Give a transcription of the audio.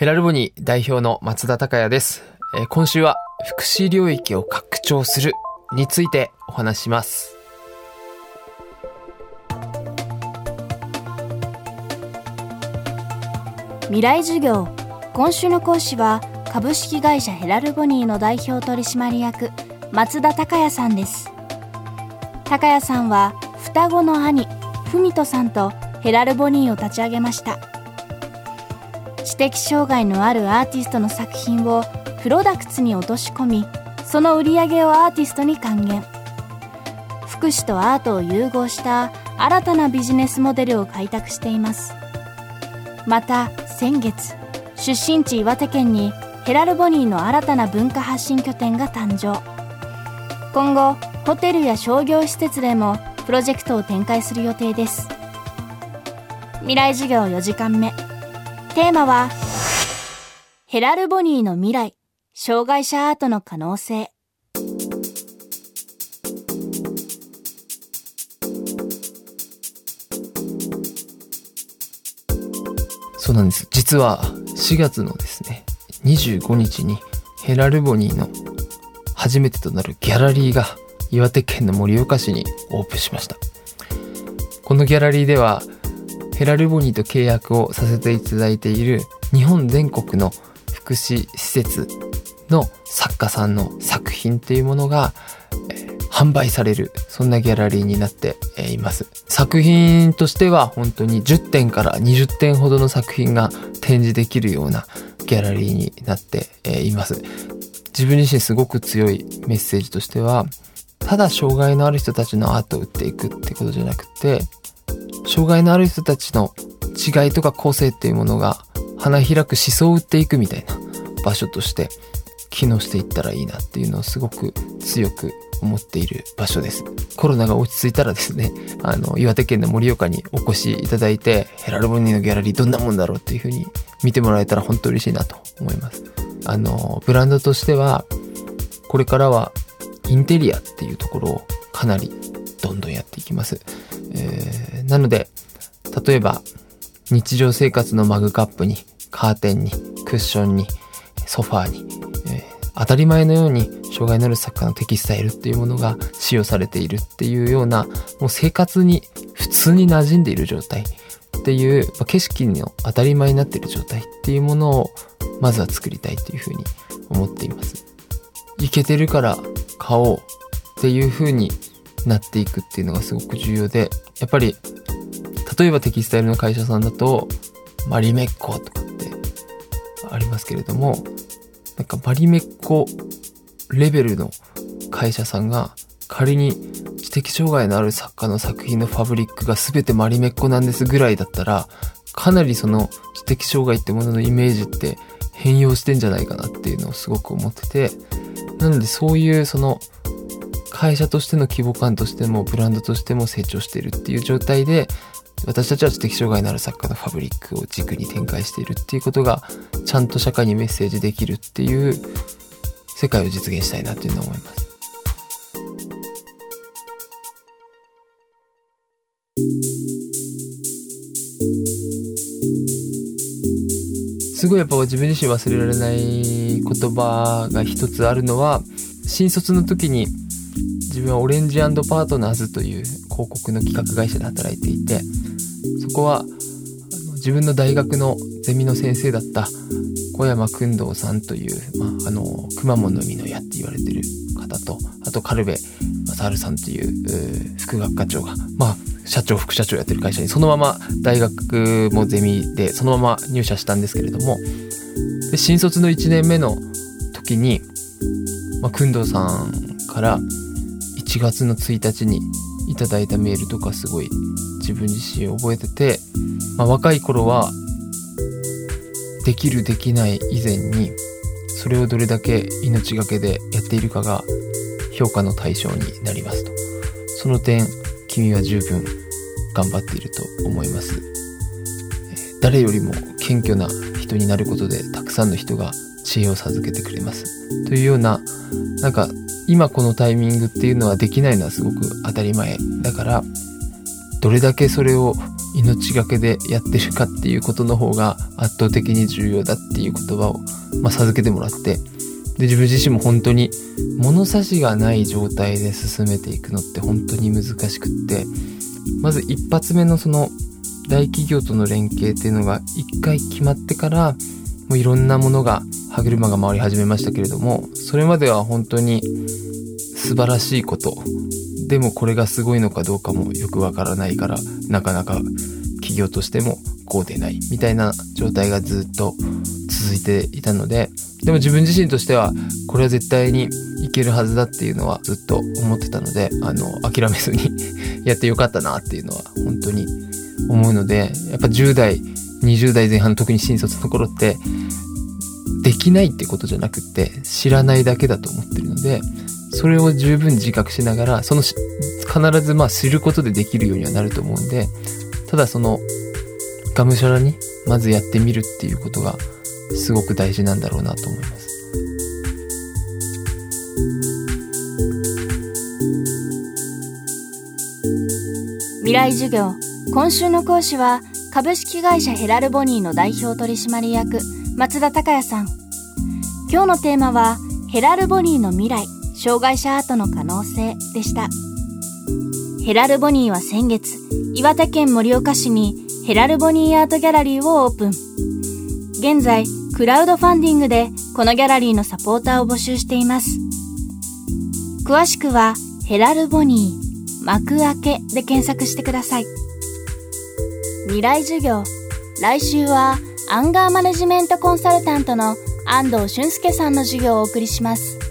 ヘラルボニー代表の松田孝也です。えー今週は福祉領域を拡張するについてお話しします。未来授業今週の講師は株式会社ヘラルボニーの代表取締役松田孝也さんです孝也さんは双子の兄文人さんとヘラルボニーを立ち上げました知的障害のあるアーティストの作品をプロダクツに落とし込みその売り上げをアーティストに還元。福祉とアートを融合した新たなビジネスモデルを開拓しています。また先月出身地岩手県にヘラルボニーの新たな文化発信拠点が誕生。今後ホテルや商業施設でもプロジェクトを展開する予定です。未来授業4時間目。テーマはヘラルボニーの未来障害者アートの可能性そうなんです。実は4月のですね、25日にヘラルボニーの初めてとなるギャラリーが岩手県の盛岡市にオープンしました。このギャラリーではヘラルボニーと契約をさせていただいている日本全国の福祉施設の作家さんの作品っていうものが、えー販売されるそんなギャラリーになっています。作品としては本当に10点から20点ほどの作品が展示できるようなギャラリーになっています。自分自身すごく強いメッセージとしてはただ障害のある人たちのアートを売っていくってことじゃなくて障害のある人たちの違いとか個性っていうものが花開く思想を売っていくみたいな場所として機能していったらいいなっていうのをすごく強く思っている場所です。コロナが落ち着いたらですね、あの、岩手県の盛岡にお越しいただいて、ヘラルボニーのギャラリーどんなもんだろうっていうふうに見てもらえたら本当嬉しいなと思います。あの、ブランドとしては、これからはインテリアっていうところをかなりどんどんやっていきます。えーなので、例えば日常生活のマグカップにカーテンにクッションにソファーに、えー当たり前のように障害のある作家のテキスタイルっていうものが使用されているっていうようなもう生活に普通に馴染んでいる状態っていう、まあ景色の当たり前になっている状態っていうものをまずは作りたいというふうに思っています。いけてるから買おうっていう風になっていくっていうのがすごく重要で、やっぱり、例えばテキスタイルの会社さんだと、マリメッコとかってありますけれども、なんかマリメッコレベルの会社さんが仮に知的障害のある作家の作品のファブリックが全てマリメッコなんですぐらいだったら、かなりその知的障害ってもののイメージって変容してんじゃないかなっていうのをすごく思ってて、なのでそういうその会社としての規模感としてもブランドとしても成長しているっていう状態で私たちは知的障害のある作家のファブリックを軸に展開しているっていうことがちゃんと社会にメッセージできるっていう世界を実現したいなっていうのを思います。すごいやっぱ自分自身忘れられない言葉が一つあるのは新卒の時に自分はオレンジパートナーズという広告の企画会社で働いていてそこは自分の大学のゼミの先生だった小山君堂さんという、まあ、あのくまモンの実の矢って言われてる方とあとカルベ正治さんという副学科長がまあ社長副社長やってる会社にそのまま大学もゼミでそのまま入社したんですけれどもで新卒の1年目の時に、まあ、工藤さんから1月の1日にいただいたメールとかすごい自分自身覚えてて、まあ、若い頃はできるできない以前にそれをどれだけ命がけでやっているかが評価の対象になりますと。その点君は十分頑張っていると思います、誰よりも謙虚な人になることでたくさんの人が知恵を授けてくれます。というようななんか今このタイミングっていうのはできないのはすごく当たり前だからどれだけそれを命がけでやってるかっていうことの方が圧倒的に重要だっていう言葉を、まあ、授けてもらってで自分自身も本当に物差しがない状態で進めていくのって本当に難しくってまず一発目のその大企業との連携っていうのが一回決まってからもういろんなものが歯車が回り始めましたけれどもそれまでは本当に素晴らしいこと。でもこれがすごいのかどうかもよくわからないからなかなか企業としてもこうでないみたいな状態がずっと続いていたのででも自分自身としてはこれは絶対にいけるはずだっていうのはずっと思ってたのであの諦めずに やってよかったなっていうのは本当に思うのでやっぱ10代20代前半特に新卒の頃ってできないってことじゃなくて知らないだけだと思ってるのでそれを十分自覚しながらその必ずまあ知ることでできるようにはなると思うんでただそのがむしゃらにまずやってみるっていうことがすごく大事なんだろうなと思います。未来授業今週の講師は株式会社ヘラルボニーの代表取締役松田孝也さん。今日のテーマはヘラルボニーの未来障害者アートの可能性でした。ヘラルボニーは先月岩手県盛岡市にヘラルボニーアートギャラリーをオープン。現在クラウドファンディングでこのギャラリーのサポーターを募集しています。詳しくはヘラルボニー幕開けで検索してください。未来授業。来週はアンガーマネジメントコンサルタントの安藤俊介さんの授業をお送りします。